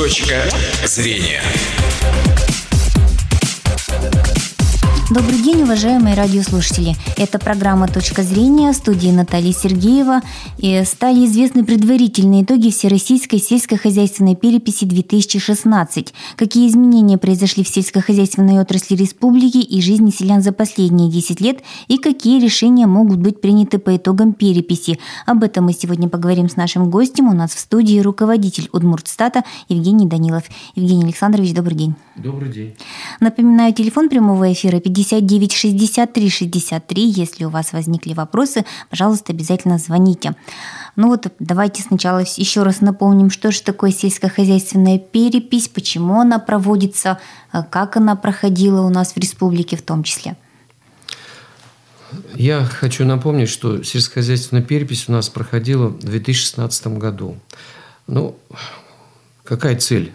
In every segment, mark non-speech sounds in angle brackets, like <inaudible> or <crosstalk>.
Точка зрения. Добрый день, уважаемые радиослушатели. Это программа «Точка зрения» в студии Натальи Сергеева. И стали известны предварительные итоги Всероссийской сельскохозяйственной переписи 2016. Какие изменения произошли в сельскохозяйственной отрасли республики и жизни селян за последние 10 лет и какие решения могут быть приняты по итогам переписи. Об этом мы сегодня поговорим с нашим гостем. У нас в студии руководитель Удмуртстата Евгений Данилов. Евгений Александрович, добрый день. Добрый день. Напоминаю, телефон прямого эфира 50 59 63 63. Если у вас возникли вопросы, пожалуйста, обязательно звоните. Ну вот давайте сначала еще раз напомним, что же такое сельскохозяйственная перепись, почему она проводится, э, как она проходила у нас в республике в том числе. Я хочу напомнить, что сельскохозяйственная перепись у нас проходила в 2016 году. Ну, какая цель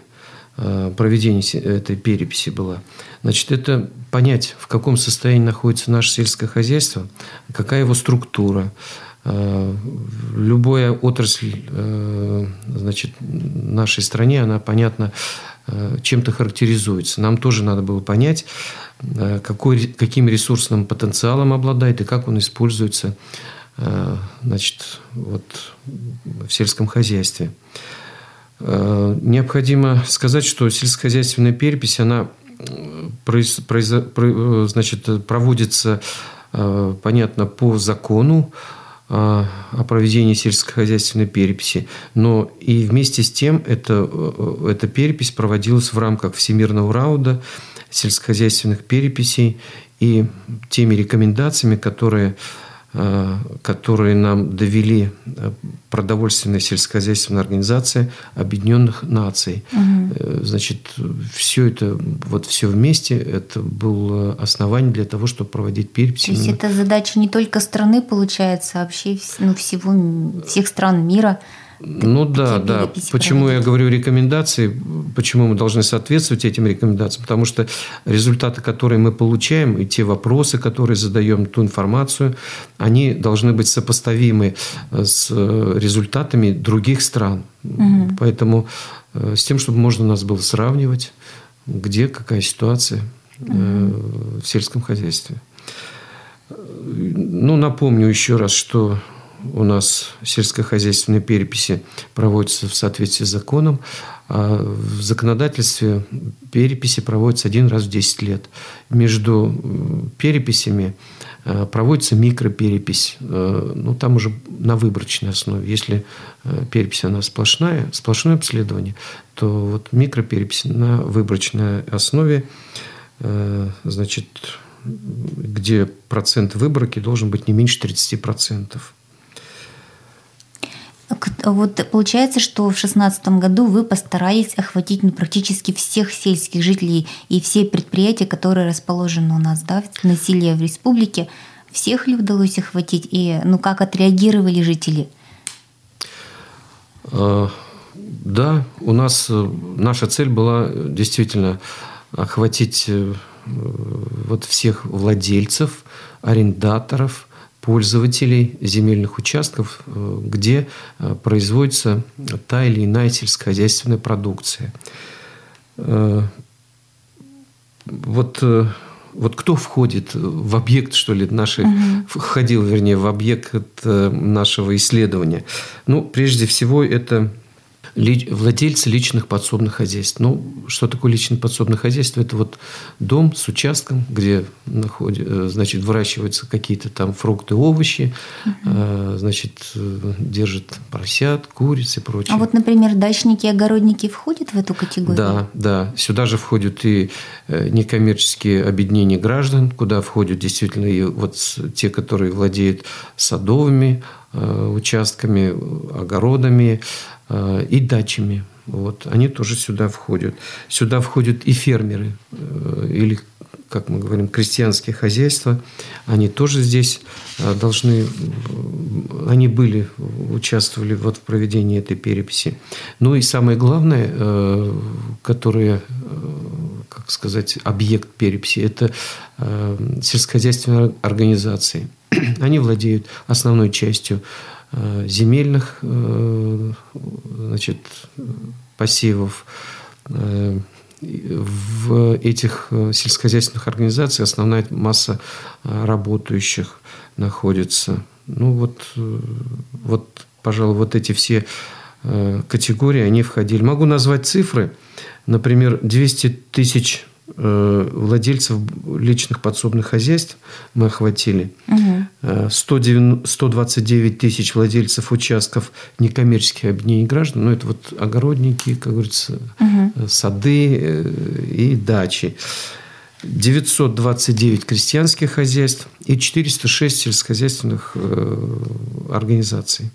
проведения этой переписи была. Значит, это понять, в каком состоянии находится наше сельское хозяйство, какая его структура. Э, любая отрасль э, значит, нашей стране, она, понятно, чем-то характеризуется. Нам тоже надо было понять, какой, каким ресурсным потенциалом обладает и как он используется значит, вот, в сельском хозяйстве. Э, необходимо сказать, что сельскохозяйственная перепись, она произ, произ, э, значит, проводится, э, понятно, по закону о проведении сельскохозяйственной переписи, но и вместе с тем это, эта перепись проводилась в рамках Всемирного рауда сельскохозяйственных переписей и теми рекомендациями, которые Э, которые нам довели э, продовольственная сельскохозяйственная организация Объединенных Наций. Угу. Значит, все это, вот все вместе, это было основание для того, чтобы проводить перепись. То есть это задача не только страны, получается, а вообще ну, всего, всех стран мира. Ну да, да. Почему я говорю рекомендации, почему мы должны соответствовать этим рекомендациям? Потому что результаты, которые мы получаем, и те вопросы, которые задаем, ту информацию, они должны быть сопоставимы э, с э, результатами других стран. Угу. Поэтому э, с тем, чтобы можно нас было сравнивать, где какая ситуация угу. в сельском хозяйстве. Ну, напомню еще раз, что у нас сельскохозяйственные переписи проводятся в соответствии с законом. А в законодательстве переписи проводятся один раз в 10 лет. Между переписями э, проводится микроперепись. Э, ну, там уже на выборочной основе. Если э, перепись она сплошная, сплошное обследование, то вот микроперепись на выборочной основе, значит, где процент выборки должен быть не меньше 30%. Вот получается, что в 2016 году вы постарались охватить ну, практически всех сельских жителей и все предприятия, которые расположены у нас, да, насилие в республике. Всех ли удалось охватить и ну, как отреагировали жители? А, да, у нас э, наша цель была действительно охватить э, вот всех владельцев, арендаторов, пользователей земельных участков, э, где э, производится та или иная сельскохозяйственная продукция. Э, вот, вот кто входит в объект, что ли, нашей, угу. входил, вернее, в объект нашего исследования? Ну, прежде всего, это владельцы личных подсобных хозяйств. Ну, что такое личное подсобное хозяйство? Это вот дом с участком, где находят, э, значит, выращиваются какие-то там фрукты, овощи, угу. значит, э, держат поросят, куриц и прочее. А вот, например, дачники и огородники входят в эту категорию? Да, да. Сюда же входят и некоммерческие объединения граждан, куда входят действительно и вот те, которые владеют садовыми участками, огородами, и дачами. Вот, они тоже сюда входят. Сюда входят и фермеры, э, или, как мы говорим, крестьянские хозяйства. Они тоже здесь э, должны, они были, участвовали вот в проведении этой переписи. Ну и самое главное, которое, как сказать, объект переписи, это сельскохозяйственные организации. <clears throat> Они владеют основной частью земельных значит, посевов. В этих сельскохозяйственных организациях основная масса работающих находится. Ну вот, вот, пожалуй, вот эти все категории, они входили. Могу назвать цифры. Например, 200 тысяч Э, владельцев личных подсобных хозяйств мы охватили. Угу. 129 тысяч владельцев участков некоммерческих объединений граждан. Ну, это вот огородники, как говорится, угу. сады э, и дачи. 929 крестьянских хозяйств и 406 сельскохозяйственных организаций.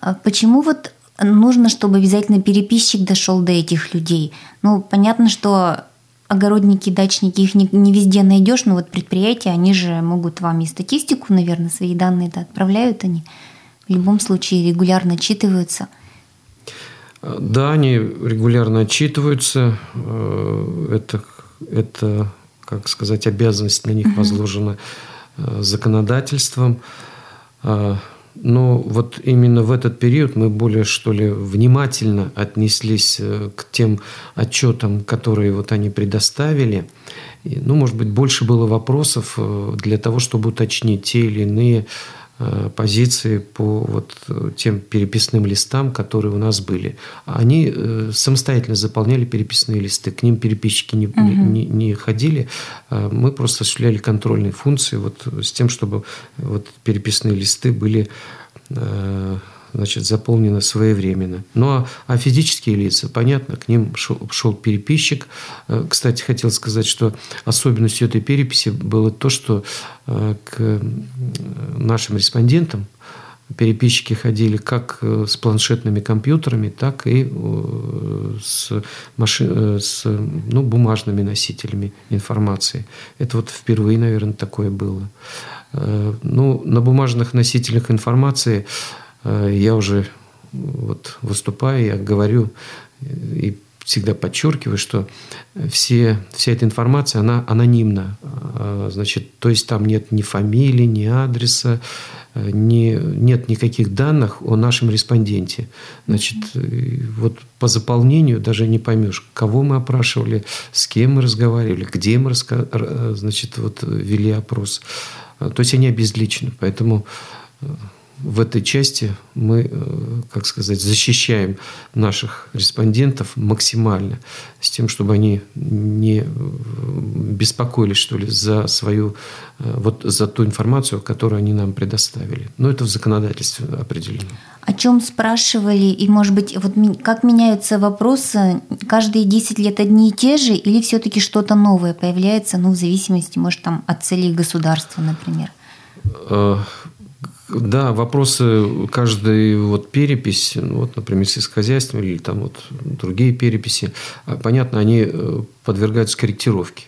А почему вот нужно, чтобы обязательно переписчик дошел до этих людей? Ну, понятно, что огородники, дачники, их не, не везде найдешь, но вот предприятия, они же могут вам и статистику, наверное, свои данные да, отправляют они. В любом случае регулярно отчитываются. Да, они регулярно отчитываются. Э, это, это как сказать, обязанность на них возложена uh законодательством. Но вот именно в этот период мы более, что ли, внимательно отнеслись э, к тем отчетам, которые вот они предоставили. И, ну, может быть, больше было вопросов э, для того, чтобы уточнить те или иные позиции по вот тем переписным листам, которые у нас были. Они э, самостоятельно заполняли переписные листы, к ним переписчики не, угу. не, не ходили. Э, мы просто осуществляли контрольные функции вот с тем, чтобы вот переписные листы были значит, заполнено своевременно. Ну а, а физические лица, понятно, к ним шел, шел переписчик. Э, кстати, хотел сказать, что особенностью этой переписи было то, что э, к нашим респондентам переписчики ходили как э, с планшетными компьютерами, так и с, машин, с ну, бумажными носителями информации. Это вот впервые, наверное, такое было. Ну, на бумажных носителях информации Э, я уже вот выступаю, я говорю и всегда подчеркиваю, что все, вся эта информация, она анонимна. Э, значит, то есть там нет ни фамилии, ни адреса, э, ни, нет никаких данных о нашем респонденте. Значит, вот по заполнению даже не поймешь, кого мы опрашивали, с кем мы разговаривали, где мы значит, вот, вели опрос. То есть они обезличены. Поэтому в этой части мы, э, как сказать, защищаем наших респондентов максимально с тем, чтобы они не беспокоились, что ли, за свою, э, вот за ту информацию, которую они нам предоставили. Но это в законодательстве определено. О чем спрашивали, и, может быть, вот как меняются вопросы, каждые 10 лет одни и те же, или все-таки что-то новое появляется, ну, в зависимости, может, там, от целей государства, например? Да, вопросы каждой вот перепись, ну, вот, например, сельскохозяйственной или там вот другие переписи, а, понятно, они э, подвергаются корректировке.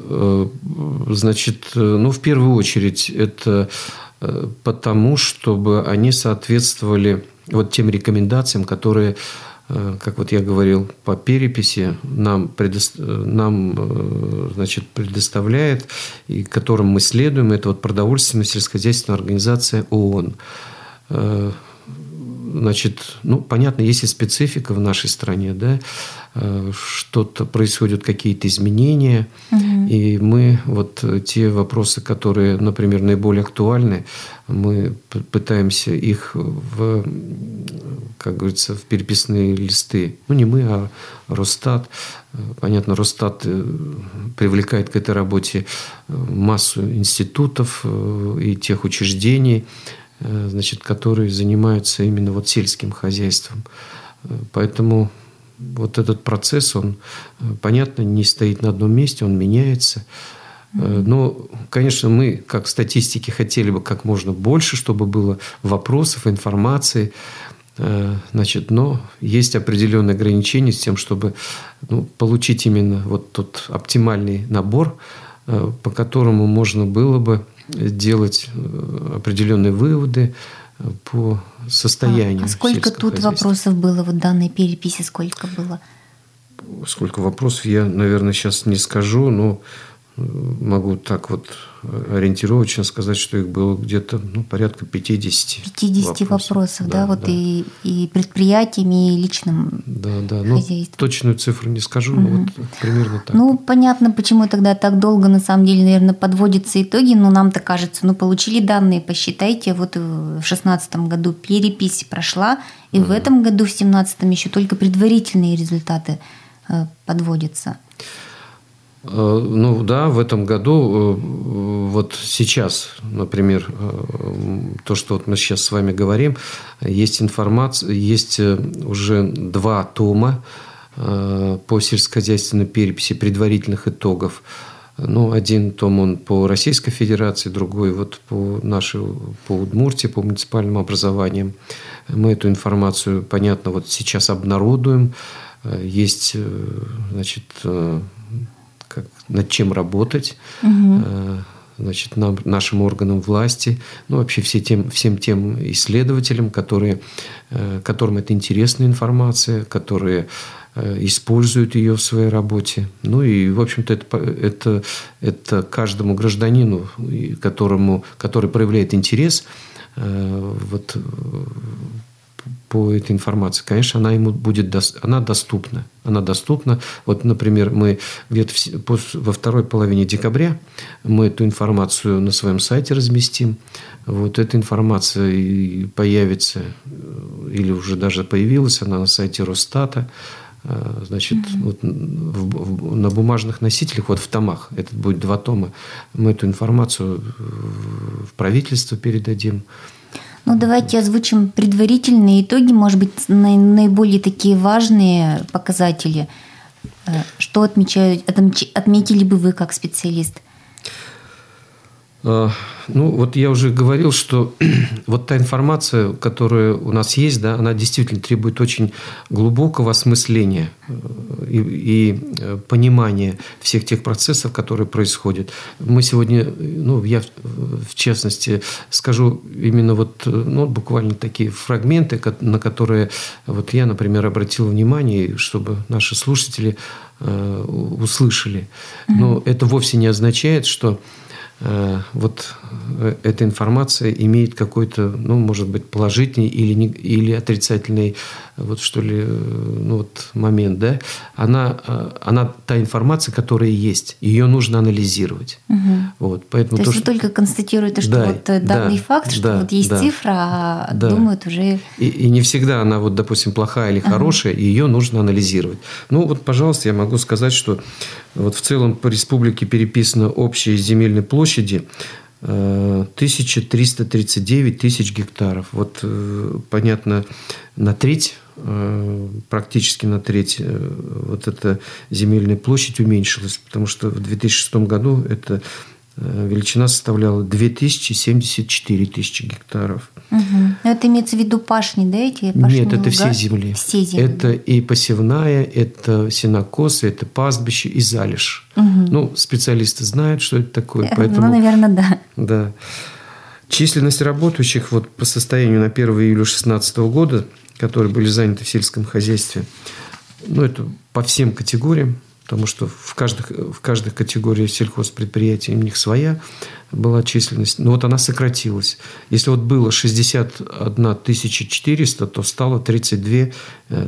Э, значит, э, ну, в первую очередь, это потому, чтобы они соответствовали вот тем рекомендациям, которые как вот я говорил, по переписи нам, предо... нам э, значит, предоставляет, и которым мы следуем, это вот продовольственная сельскохозяйственная организация ООН. Э, значит, ну, понятно, есть и специфика в нашей стране, да, что-то происходят какие-то изменения, угу. и мы вот те вопросы, которые, например, наиболее актуальны, мы пытаемся их в, как говорится, в переписные листы. Ну, не мы, а Росстат. Понятно, Росстат э, привлекает к этой работе э, массу институтов э, и тех учреждений, значит, которые занимаются именно вот сельским хозяйством. Поэтому вот этот процесс, он, понятно, не стоит на одном месте, он меняется. Э, но, конечно, мы, как статистики, хотели бы как можно больше, чтобы было вопросов, информации. Э, значит, но есть определенные ограничения с тем, чтобы ну, получить именно вот тот оптимальный набор, э, по которому можно было бы делать определенные выводы по состоянию. А, а сколько тут вопросов было в данной переписи? Сколько было? Сколько вопросов я, наверное, сейчас не скажу, но могу так вот ориентировочно сказать, что их было где-то ну, порядка 50 50 вопросов, вопросов да, да, вот да. И, и предприятиями, и личным Да, да, ну, точную цифру не скажу, угу. но вот примерно так. Ну, понятно, почему тогда так долго, на самом деле, наверное, подводятся итоги, но нам-то кажется, ну, получили данные, посчитайте, вот в 2016 году перепись прошла, и угу. в этом году, в 2017 еще только предварительные результаты э, подводятся. Э, ну да, в этом году, э, вот сейчас, например, э, то, что вот мы сейчас с вами говорим, есть информация, есть уже два тома по сельскохозяйственной переписи предварительных итогов. Ну, один том он по Российской Федерации, другой вот по нашей, по Удмуртии, по муниципальным образованиям. Мы эту информацию, понятно, вот сейчас обнародуем. Есть, значит, как, над чем работать, угу. значит, нам, нашим органам власти, ну, вообще все тем, всем тем исследователям, которые, э, которым это интересная информация, которые э, используют ее в своей работе. Ну и, в общем-то, это, это, это каждому гражданину, которому, который проявляет интерес, вот по этой информации, конечно, она ему будет она доступна. Она доступна. Вот, например, мы где-то во второй половине декабря мы эту информацию на своем сайте разместим. Вот эта информация появится или уже даже появилась она на сайте Росстата. А, значит, mm-hmm. вот в, в, на бумажных носителях, вот в томах, это будет два тома, мы эту информацию в правительство передадим. Ну, давайте озвучим предварительные итоги, может быть, наиболее такие важные показатели. Э, что отмечают, отметили бы вы как специалист? Ну, вот я уже говорил, что <clears throat> вот та информация, которая у нас есть, да, она действительно требует очень глубокого осмысления э, и, и э, понимания всех тех процессов, которые происходят. Мы сегодня, ну, я в частности скажу именно вот, ну, буквально такие фрагменты, на которые вот я, например, обратил внимание, чтобы наши слушатели э, услышали. Но mm-hmm. это вовсе не означает, что Э, вот э, эта информация имеет какой-то, ну, может быть, положительный или, не, или отрицательный, вот что ли, э, ну, вот момент, да, она, она та информация, которая есть, ее нужно анализировать. Угу. Вот, поэтому то, то есть что... вы только констатируете, что да, вот данный да, факт, что да, вот есть да, цифра, а да. думают уже... И, и не всегда она, вот, допустим, плохая или хорошая, угу. ее нужно анализировать. Ну, вот, пожалуйста, я могу сказать, что вот в целом по республике переписано общей земельной площади 1339 э, тысяч гектаров. Вот, э, понятно, на треть, э, практически на треть вот эта земельная площадь уменьшилась, потому что в 2006 году это Э, величина составляла 2074 тысячи гектаров. Угу. Это имеется в виду пашни, да, эти пашни Нет, это все земли. Все земли. Это и посевная, это сенокосы, это пастбище и залежь. Угу. Ну, специалисты знают, что это такое. Э, поэтому, ну, наверное, да. Да. Численность работающих вот по состоянию на 1 июля 2016 года, которые были заняты в сельском хозяйстве, ну, это по всем категориям, потому что в каждых, в каждой категории сельхозпредприятий у них своя была численность. Но вот она сократилась. Если вот было 61 400, то стало 32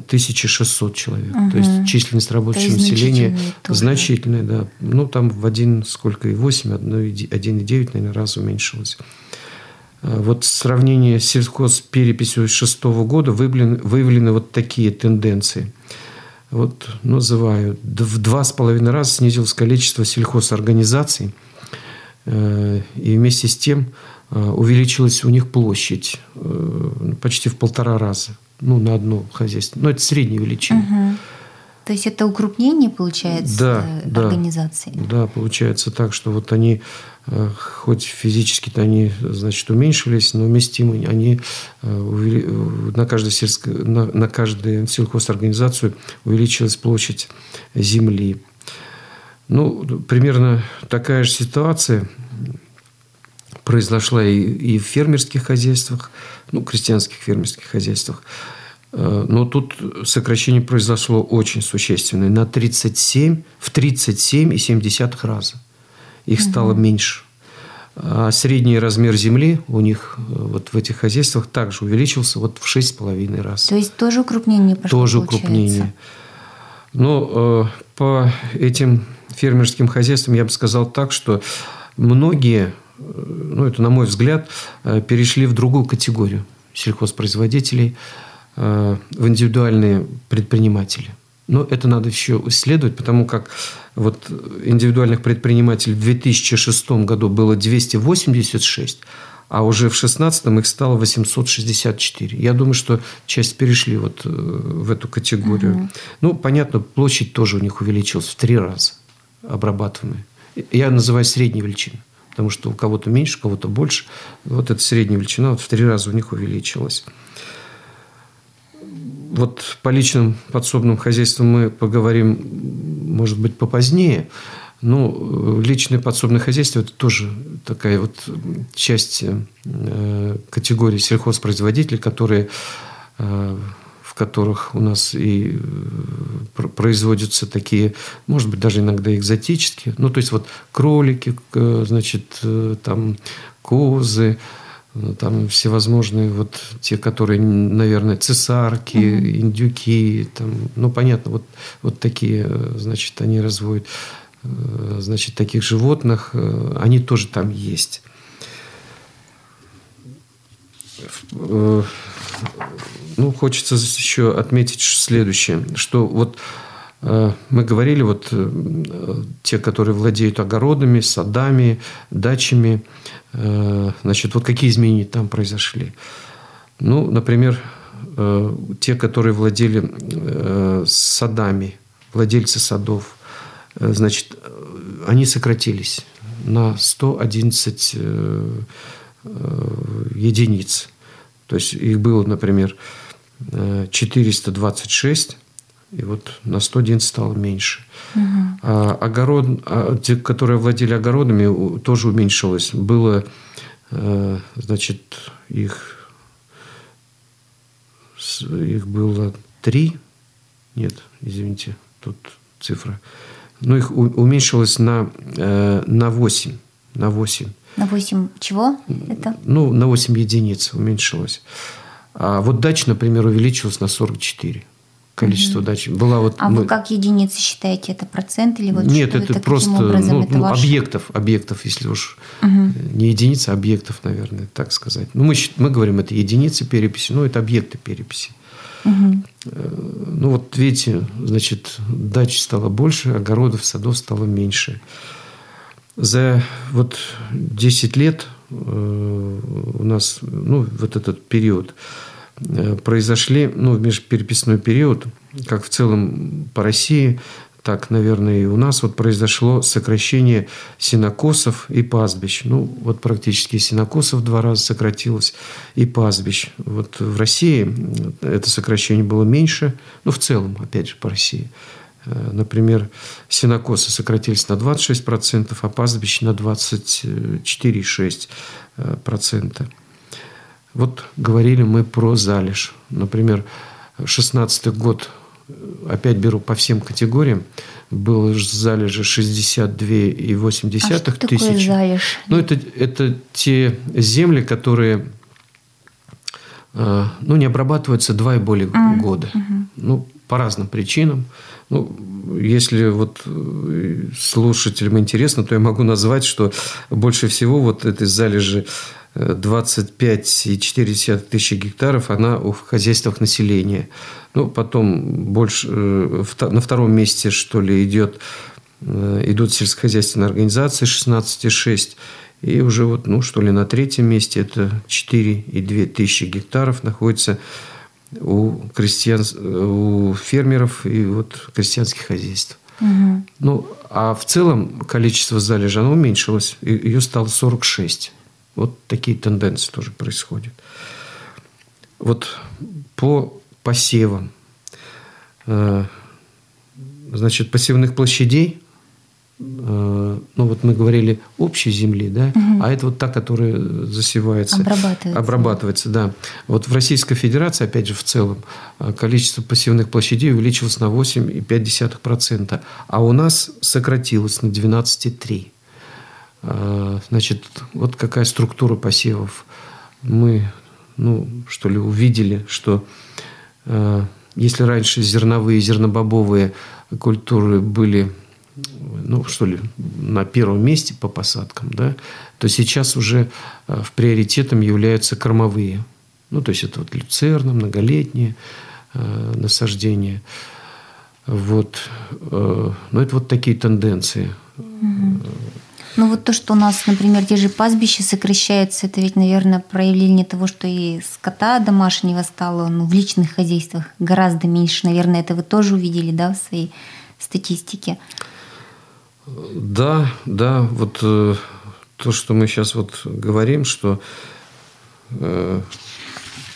600 человек. Угу. То есть численность рабочего населения значительная, да. Ну, там в один сколько и 8, 1,9, наверное, раз уменьшилось. А вот сравнение с сельхозпереписью 2006 года выявлены, выявлены вот такие тенденции – вот называю, в два с половиной раза снизилось количество сельхозорганизаций, э, и вместе с тем э, увеличилась у них площадь э, почти в полтора раза, ну, на одно хозяйство. Но это средняя величина. Угу. То есть это укрупнение, получается, да, организации? Да, да, получается так, что вот они Э, хоть физически-то они, значит, уменьшились, но вместимы они э, на, каждую сельско, на, на каждую сельхозорганизацию увеличилась площадь земли. Ну, примерно такая же ситуация произошла и, и в фермерских хозяйствах, ну, крестьянских фермерских хозяйствах. Э, но тут сокращение произошло очень существенное, на 37, в 37,7 раза. их угу. стало меньше. А средний размер земли у них вот в этих хозяйствах также увеличился вот в 6,5 раз. То есть тоже укрупнение прошло, Тоже получается. укрупнение. Но э, по этим фермерским хозяйствам я бы сказал так, что многие, ну это на мой взгляд, э, перешли в другую категорию сельхозпроизводителей, э, в индивидуальные предприниматели. Но это надо еще исследовать, потому как вот индивидуальных предпринимателей в 2006 году было 286, а уже в 2016 их стало 864. Я думаю, что часть перешли вот э, в эту категорию. Угу. Ну, понятно, площадь тоже у них увеличилась в три раза обрабатываемые. Я называю средней величиной, потому что у кого-то меньше, у кого-то больше. Вот эта средняя величина вот в три раза у них увеличилась. Вот по личным подсобным хозяйствам мы поговорим, может быть, попозднее. Ну, личное подсобное хозяйство – это тоже такая вот часть э, категории сельхозпроизводителей, которые э, в которых у нас и э, производятся такие, может быть, даже иногда экзотические. Ну, то есть, вот кролики, значит, э, там козы, э, там всевозможные вот те, которые, наверное, цесарки, mm-hmm. индюки, там, ну, понятно, вот, вот такие, значит, они разводят, значит, таких животных, они тоже там есть ну, хочется еще отметить следующее, что вот э, мы говорили, вот э, те, которые владеют огородами, садами, дачами, э, значит, вот какие изменения там произошли. Ну, например, те, которые владели садами, владельцы садов, значит, они сократились на 111 единиц. То есть их было, например, 426, и вот на 111 стало меньше. Угу. А, огород, а, те, которые владели огородами, тоже уменьшилось. Было, э, значит, их, их было три, нет, извините, тут цифра. Ну, их уменьшилось на, э, на 8. На 8. На 8 чего это? Ну, на 8 единиц уменьшилось. А вот дач, например, увеличилась на 44 количество угу. дач. Была вот а мы... вы как единицы считаете? Это процент или вот Нет, это, это просто образом, ну, это ну, ваш... объектов, объектов, если уж угу. не единицы, а объектов, наверное, так сказать. Ну, мы, мы говорим, это единицы переписи, но это объекты переписи. Угу. Ну, вот видите, значит, дач стало больше, огородов, садов стало меньше. За вот 10 лет э, у нас, ну, вот этот период, произошли, ну, в межпереписной период, как в целом по России, так, наверное, и у нас вот произошло сокращение синокосов и пастбищ. Ну, вот практически синокосов два раза сократилось и пастбищ. Вот в России это сокращение было меньше, ну, в целом, опять же, по России – Э, например, синокосы сократились на 26%, а пастбища на 24,6%. Вот говорили мы про залежь. Например, 16 год, опять беру по всем категориям, было залежи 62,8 а что тысяч. залежь? Ну, это, это те земли, которые э, ну, не обрабатываются два и более mm. года. Mm-hmm. Ну, по разным причинам. Ну, если вот э, слушателям интересно, то я могу назвать, что больше всего вот этой залежи 25,4 тысячи гектаров, она в хозяйствах населения. Ну, потом больше, э, на втором месте, что ли, идет, э, идут сельскохозяйственные организации 16,6 и уже вот, ну, что ли, на третьем месте это 4,2 тысячи гектаров находится у крестьян, у фермеров и вот крестьянских хозяйств. Угу. Ну, а в целом количество залежи, оно уменьшилось. Ее стало 46. Вот такие тенденции тоже происходят. Вот по посевам. Э, значит, посевных площадей Э, ну вот мы говорили общей земли, да, угу. а это вот та, которая засевается, обрабатывается. обрабатывается, да. Вот в Российской Федерации, опять же, в целом э, количество пассивных площадей увеличилось на 8,5%, а у нас сократилось на 12,3%. А, значит, вот какая структура посевов. Мы, ну, что ли, увидели, что а, если раньше зерновые и зернобобовые культуры были ну, что ли, на первом месте по посадкам, да, то сейчас уже а, в приоритетом являются кормовые. Ну, то есть это вот люцерна, многолетние насаждения. Вот. Э, ну, это вот такие тенденции. Угу. Ну вот то, что у нас, например, те же пастбища сокращаются, это ведь, наверное, проявление того, что и скота домашнего стало ну, в личных хозяйствах гораздо меньше. Наверное, это вы тоже увидели, да, в своей статистике? Да, да. Вот э, то, что мы сейчас вот говорим, что э,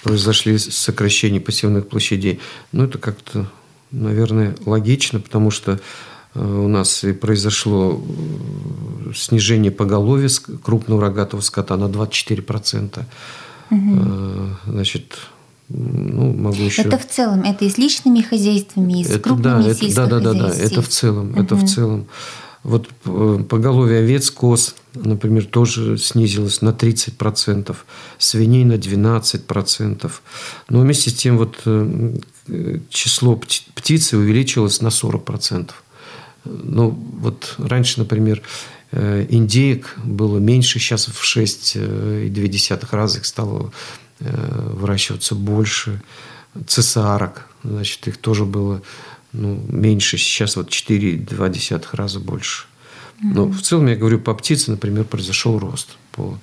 произошли сокращения посевных площадей, ну, это как-то, наверное, логично, потому что у нас и произошло э, снижение поголовья крупного рогатого скота на 24%. Угу. Значит, ну, могу еще... Это в целом, это и с личными хозяйствами, и с это, крупными да, это, да, да, да, да, это в целом, угу. это в целом. Вот поголовье овец, коз, например, тоже снизилось на 30%, свиней на 12%. Но вместе с тем вот число птицы увеличилось на 40%. Ну, вот раньше, например, э, индеек было меньше, сейчас в 6,2 раза их стало э, выращиваться больше. Цесарок, значит, их тоже было ну, меньше, сейчас вот 4,2 раза больше. Но в целом, я говорю, по птице, например, произошел рост по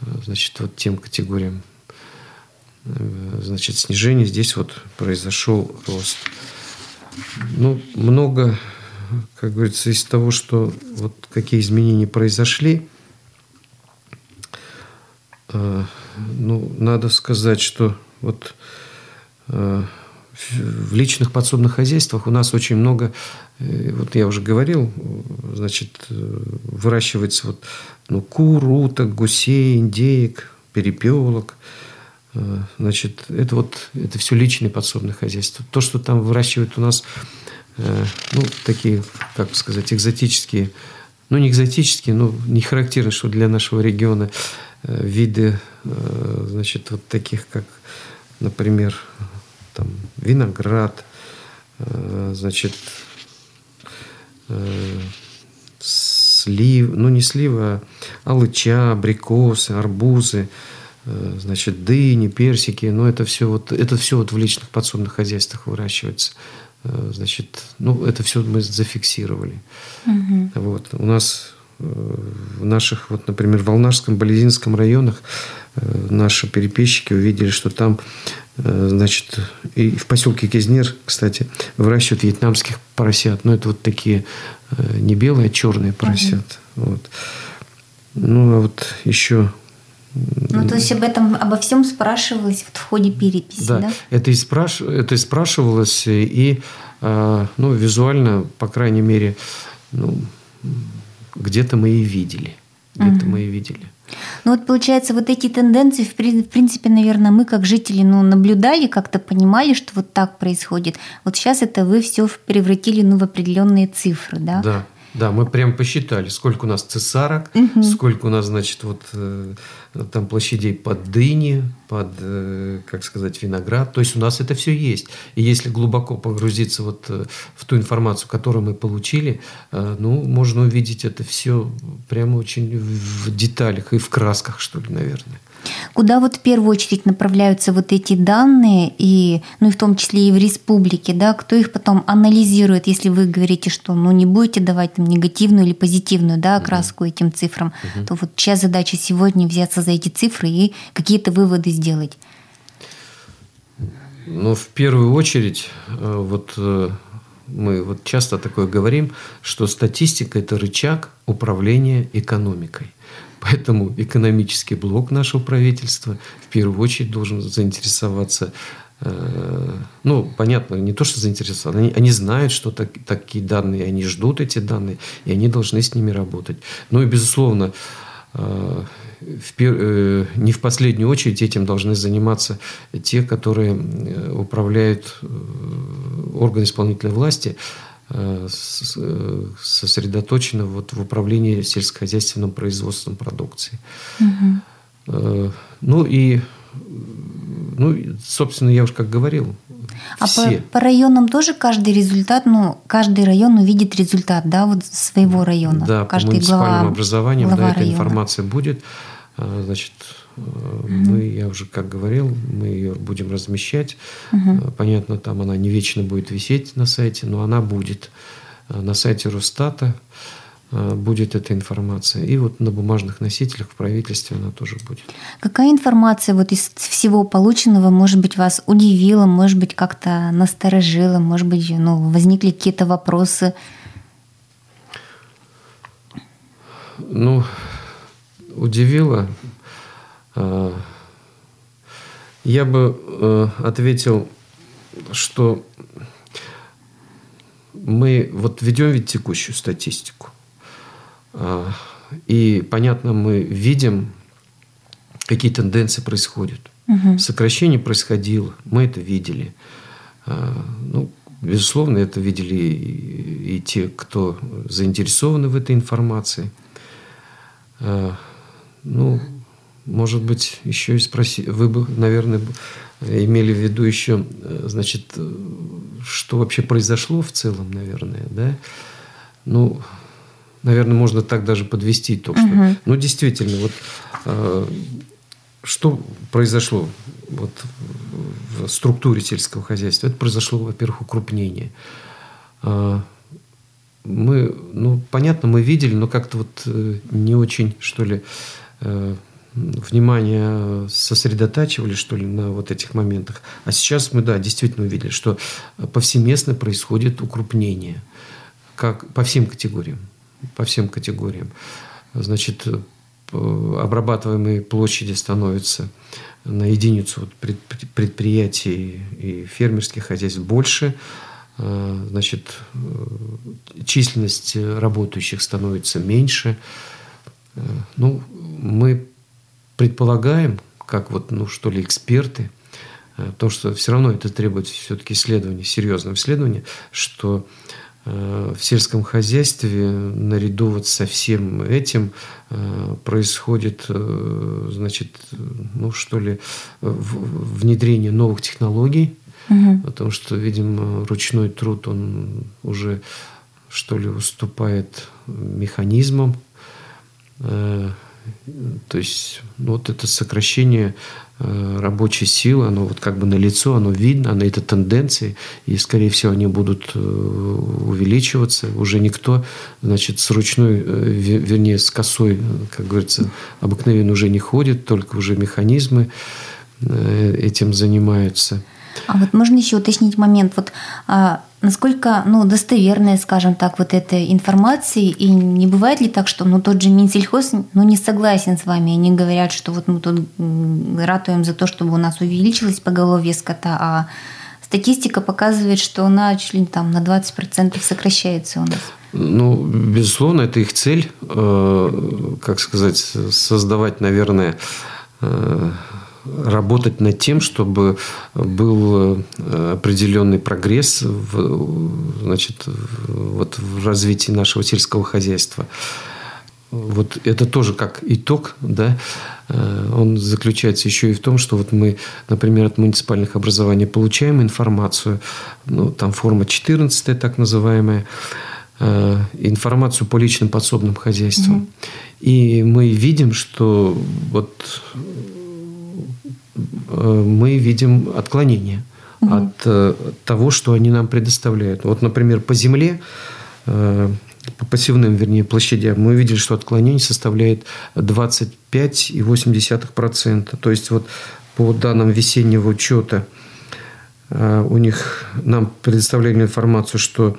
э, значит, вот тем категориям. Значит, снижение здесь вот произошел рост. Ну, много как говорится, из того, что вот какие изменения произошли, э, ну, надо сказать, что вот э, в личных подсобных хозяйствах у нас очень много, э, вот я уже говорил, значит, выращивается вот, ну, кур, уток, гусей, индеек, перепелок. Значит, это вот это все личные подсобные хозяйства. То, что там выращивают у нас ну, такие, как сказать, экзотические, ну, не экзотические, но не характерны, что для нашего региона э, виды, э, значит, вот таких, как, например, там, виноград, значит, слив, ну, не слива, а алыча, абрикосы, арбузы, значит, дыни, персики, но это все вот, это все вот в личных подсобных хозяйствах выращивается. Э, значит, ну, это все мы зафиксировали. Угу. Вот. У нас э, в наших, вот, например, в Волнажском, Болезинском районах э, наши переписчики увидели, что там, значит, и в поселке Кизнер, кстати, выращивают вьетнамских поросят. Но ну, это вот такие не белые, а черные поросят. Угу. Вот. Ну, а вот еще ну, то есть об этом, обо всем спрашивалось вот в ходе переписи, да? да? Это, и спраш... это и спрашивалось, и э, ну, визуально, по крайней мере, ну, где-то мы и видели. Где-то угу. мы и видели. Ну вот получается, вот эти тенденции, в принципе, наверное, мы как жители ну, наблюдали, как-то понимали, что вот так происходит. Вот сейчас это вы все превратили ну, в определенные цифры, да? Да. Да, мы прям посчитали, сколько у нас цесарок, угу. сколько у нас, значит, вот э, там площадей под дыни, под, э, как сказать, виноград. То есть у нас это все есть. И если глубоко погрузиться вот э, в ту информацию, которую мы получили, э, ну, можно увидеть это все прямо очень в деталях и в красках, что ли, наверное. Куда вот в первую очередь направляются вот эти данные, и, ну и в том числе и в республике, да, кто их потом анализирует, если вы говорите, что ну, не будете давать там, негативную или позитивную да, окраску этим цифрам, угу. то вот чья задача сегодня взяться за эти цифры и какие-то выводы сделать? Ну, в первую очередь, э, вот э, мы вот часто такое говорим, что статистика – это рычаг управления экономикой. Поэтому экономический блок нашего правительства в первую очередь должен заинтересоваться э, ну, понятно, не то, что заинтересованы, они, они знают, что так, такие данные, они ждут эти данные, и они должны с ними работать. Ну и, безусловно, в, э, не в последнюю очередь этим должны заниматься те, которые управляют органы исполнительной власти, сосредоточено вот в управлении сельскохозяйственным производством продукции. Угу. Ну и, ну, собственно, я уже как говорил, а все. По, по районам тоже каждый результат, ну, каждый район увидит результат, да, вот своего района. Да, каждый по муниципальным глава, образованиям, глава да, эта района. информация будет. А, значит, угу. мы, я уже как говорил, мы ее будем размещать. Угу. Понятно, там она не вечно будет висеть на сайте, но она будет на сайте Росстата. Э, будет эта информация. И вот на бумажных носителях в правительстве она тоже будет. Какая информация вот из всего полученного, может быть, вас удивила, может быть, как-то насторожила, может быть, ну, возникли какие-то вопросы? Ну, удивило. Э, я бы э, ответил, что мы вот ведем ведь текущую статистику. А, и, понятно, мы видим, какие тенденции происходят. Угу. Сокращение происходило, мы это видели. А, ну, безусловно, это видели и те, кто заинтересованы в этой информации. Ну, может быть, еще и спросить, вы бы, наверное, имели в виду еще, значит, что вообще произошло в целом, наверное, да? Ну, наверное, можно так даже подвести итог. Угу. Что, ну, действительно, вот э, что произошло вот, в структуре сельского хозяйства? Это произошло, во-первых, укрупнение. Э, мы, ну, понятно, мы видели, но как-то вот э, не очень, что ли, э, внимание сосредотачивали, что ли, на вот этих моментах. А сейчас мы, да, действительно увидели, что повсеместно происходит укрупнение как по всем категориям по всем категориям. Значит, обрабатываемые площади становятся на единицу предприятий и фермерских хозяйств больше. А, значит, численность работающих становится меньше. Ну, мы предполагаем, как вот, ну, что ли, эксперты, а, то, что все равно это требует все-таки исследования, серьезного исследования, что Э, в сельском хозяйстве наряду вот со всем этим э, происходит, э, значит, ну что ли, внедрение новых технологий, угу. потому что, видимо, ручной труд, он уже, что ли, уступает механизмам. То есть ну, вот это сокращение Э, рабочей силы, оно вот как бы на лицо, оно видно, оно это тенденции, и, скорее всего, они будут э, увеличиваться. Уже никто, значит, с ручной, э, вернее, с косой, как говорится, обыкновенно уже не ходит, только уже механизмы этим занимаются. А вот можно еще уточнить момент, вот а, насколько ну, достоверная, скажем так, вот эта информация, и не бывает ли так, что ну, тот же Минсельхоз ну, не согласен с вами, они говорят, что вот мы тут ратуем за то, чтобы у нас увеличилось поголовье скота, а статистика показывает, что она чуть ли там на 20% сокращается у нас. Ну, безусловно, это их цель, э, как сказать, создавать, наверное, э, работать над тем, чтобы был э, определенный прогресс в, значит, вот в развитии нашего сельского хозяйства. Вот это тоже как итог, да, э, он заключается еще и в том, что вот мы, например, от муниципальных образований получаем информацию, ну, там форма 14 так называемая, э, информацию по личным подсобным хозяйствам. Угу. И мы видим, что вот мы видим отклонение угу. от э, того, что они нам предоставляют. Вот, например, по земле, э, по пассивным, вернее, площадям, мы видели, что отклонение составляет 25,8%. То есть, вот по данным весеннего учета, у них нам предоставляли информацию, что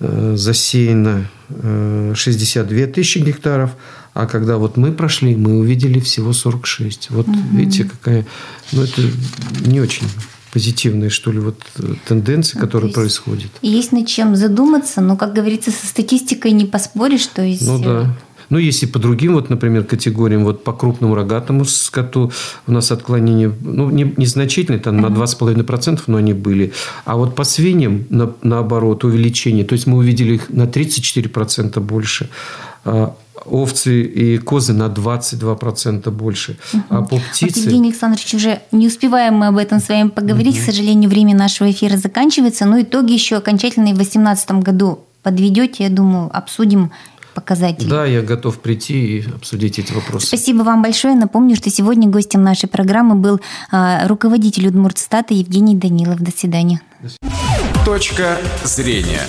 засеяно 62 тысячи гектаров, а когда вот мы прошли, мы увидели всего 46. Вот угу. видите, какая... Ну, это не очень позитивные, что ли, вот э, тенденции, которые то происходят. Есть над чем задуматься, но, как говорится, со статистикой не поспоришь, то есть... Ну да. Ну, если по другим, вот, например, категориям, вот по крупному рогатому скоту у нас отклонения, ну, не, незначительные, там на 2,5%, но они были. А вот по свиньям, на, наоборот, увеличение. То есть, мы увидели их на 34% больше. Овцы и козы на 22% больше. Угу. А по птице... Вот, Евгений Александрович, уже не успеваем мы об этом с вами поговорить. Угу. К сожалению, время нашего эфира заканчивается. Но итоги еще окончательные в 2018 году подведете, я думаю, обсудим показатели. Да, я готов прийти и обсудить эти вопросы. Спасибо вам большое. Напомню, что сегодня гостем нашей программы был а, руководитель Удмуртстата Евгений Данилов. До свидания. Точка зрения.